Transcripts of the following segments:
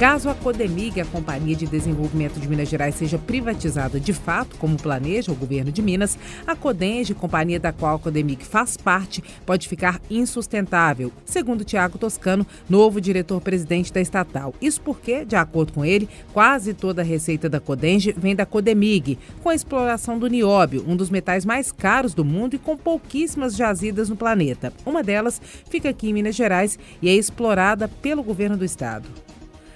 Caso a Codemig, a Companhia de Desenvolvimento de Minas Gerais, seja privatizada de fato, como planeja o governo de Minas, a Codenge, companhia da qual a Codemig faz parte, pode ficar insustentável, segundo Tiago Toscano, novo diretor-presidente da estatal. Isso porque, de acordo com ele, quase toda a receita da Codenge vem da Codemig, com a exploração do nióbio, um dos metais mais caros do mundo e com pouquíssimas jazidas no planeta. Uma delas fica aqui em Minas Gerais e é explorada pelo governo do estado.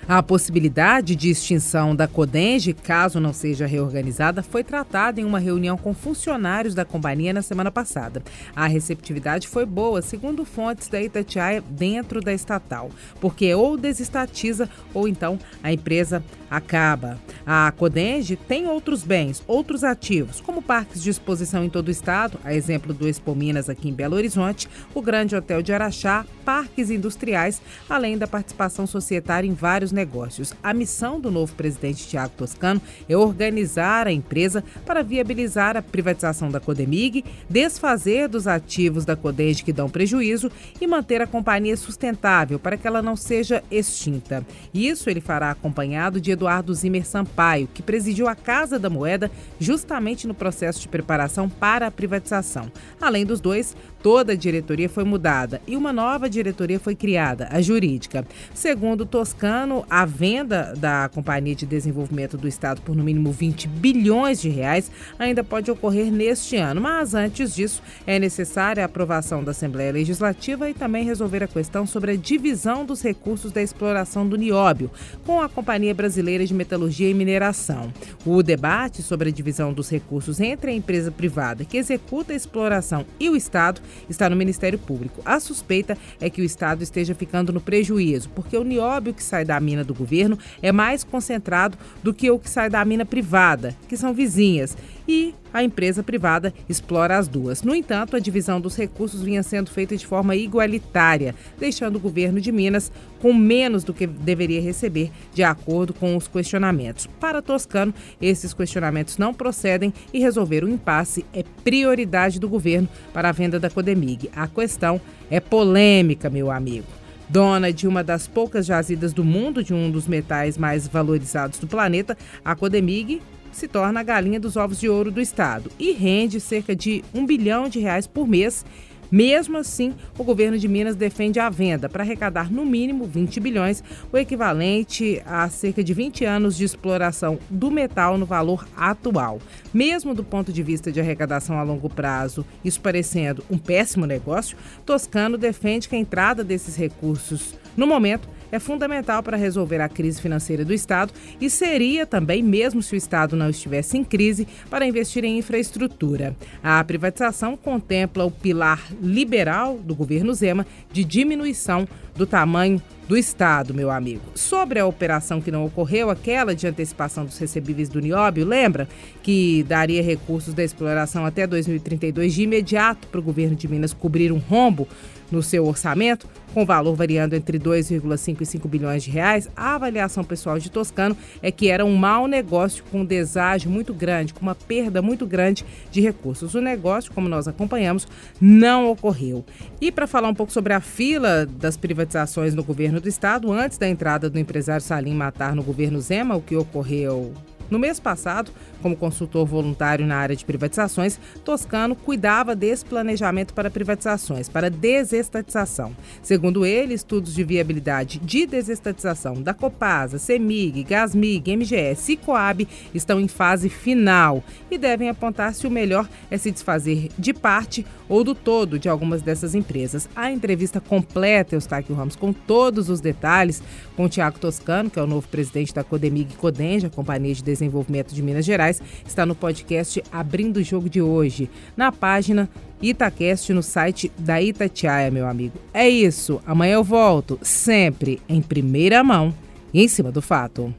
A possibilidade de extinção da Codenge, caso não seja reorganizada, foi tratada em uma reunião com funcionários da companhia na semana passada. A receptividade foi boa, segundo fontes da Itatiaia dentro da estatal, porque ou desestatiza ou então a empresa acaba. A Codenge tem outros bens, outros ativos, como parques de exposição em todo o estado, a exemplo do Expo Minas aqui em Belo Horizonte, o Grande Hotel de Araxá, parques industriais, além da participação societária em vários negócios. A missão do novo presidente Tiago Toscano é organizar a empresa para viabilizar a privatização da Codemig, desfazer dos ativos da Codenge que dão prejuízo e manter a companhia sustentável para que ela não seja extinta. Isso ele fará acompanhado de Eduardo Zimmer Sampaio, que presidiu a Casa da Moeda justamente no processo de preparação para a privatização. Além dos dois, toda a diretoria foi mudada e uma nova diretoria foi criada, a jurídica. Segundo Toscano, a venda da Companhia de Desenvolvimento do Estado por no mínimo 20 bilhões de reais ainda pode ocorrer neste ano, mas antes disso é necessária a aprovação da Assembleia Legislativa e também resolver a questão sobre a divisão dos recursos da exploração do nióbio com a Companhia Brasileira de Metalurgia e Mineração. O debate sobre a divisão dos recursos entre a empresa privada que executa a exploração e o Estado está no Ministério Público. A suspeita é que o Estado esteja ficando no prejuízo, porque o nióbio que sai da mina do governo é mais concentrado do que o que sai da mina privada, que são vizinhas, e a empresa privada explora as duas. No entanto, a divisão dos recursos vinha sendo feita de forma igualitária, deixando o governo de Minas com menos do que deveria receber, de acordo com os questionamentos. Para Toscano, esses questionamentos não procedem e resolver o impasse é prioridade do governo para a venda da Codemig. A questão é polêmica, meu amigo. Dona de uma das poucas jazidas do mundo de um dos metais mais valorizados do planeta, a Codemig se torna a galinha dos ovos de ouro do estado e rende cerca de um bilhão de reais por mês mesmo assim, o governo de Minas defende a venda para arrecadar no mínimo 20 bilhões, o equivalente a cerca de 20 anos de exploração do metal no valor atual. Mesmo do ponto de vista de arrecadação a longo prazo, isso parecendo um péssimo negócio, Toscano defende que a entrada desses recursos no momento é fundamental para resolver a crise financeira do Estado e seria também, mesmo se o Estado não estivesse em crise, para investir em infraestrutura. A privatização contempla o pilar liberal do governo Zema de diminuição do tamanho do Estado, meu amigo. Sobre a operação que não ocorreu, aquela de antecipação dos recebíveis do Nióbio, lembra que daria recursos da exploração até 2032 de imediato para o governo de Minas cobrir um rombo no seu orçamento, com valor variando entre 2,5 e 5 bilhões de reais, a avaliação pessoal de Toscano é que era um mau negócio com um deságio muito grande, com uma perda muito grande de recursos. O negócio, como nós acompanhamos, não ocorreu. E para falar um pouco sobre a fila das privatizações no governo do estado, antes da entrada do empresário Salim Matar no governo Zema, o que ocorreu no mês passado, como consultor voluntário na área de privatizações, Toscano cuidava desse planejamento para privatizações, para desestatização. Segundo ele, estudos de viabilidade de desestatização da Copasa, CEMIG, Gasmig, MGS e Coab estão em fase final e devem apontar se o melhor é se desfazer de parte ou do todo de algumas dessas empresas. A entrevista completa, Eustáquio Ramos, com todos os detalhes, com o Tiago Toscano, que é o novo presidente da Codemig Codenja, Companhia de Desenvolvimento de Minas Gerais, está no podcast Abrindo o Jogo de hoje, na página Itacast no site da Itatiaia, meu amigo. É isso, amanhã eu volto, sempre em primeira mão e em cima do fato.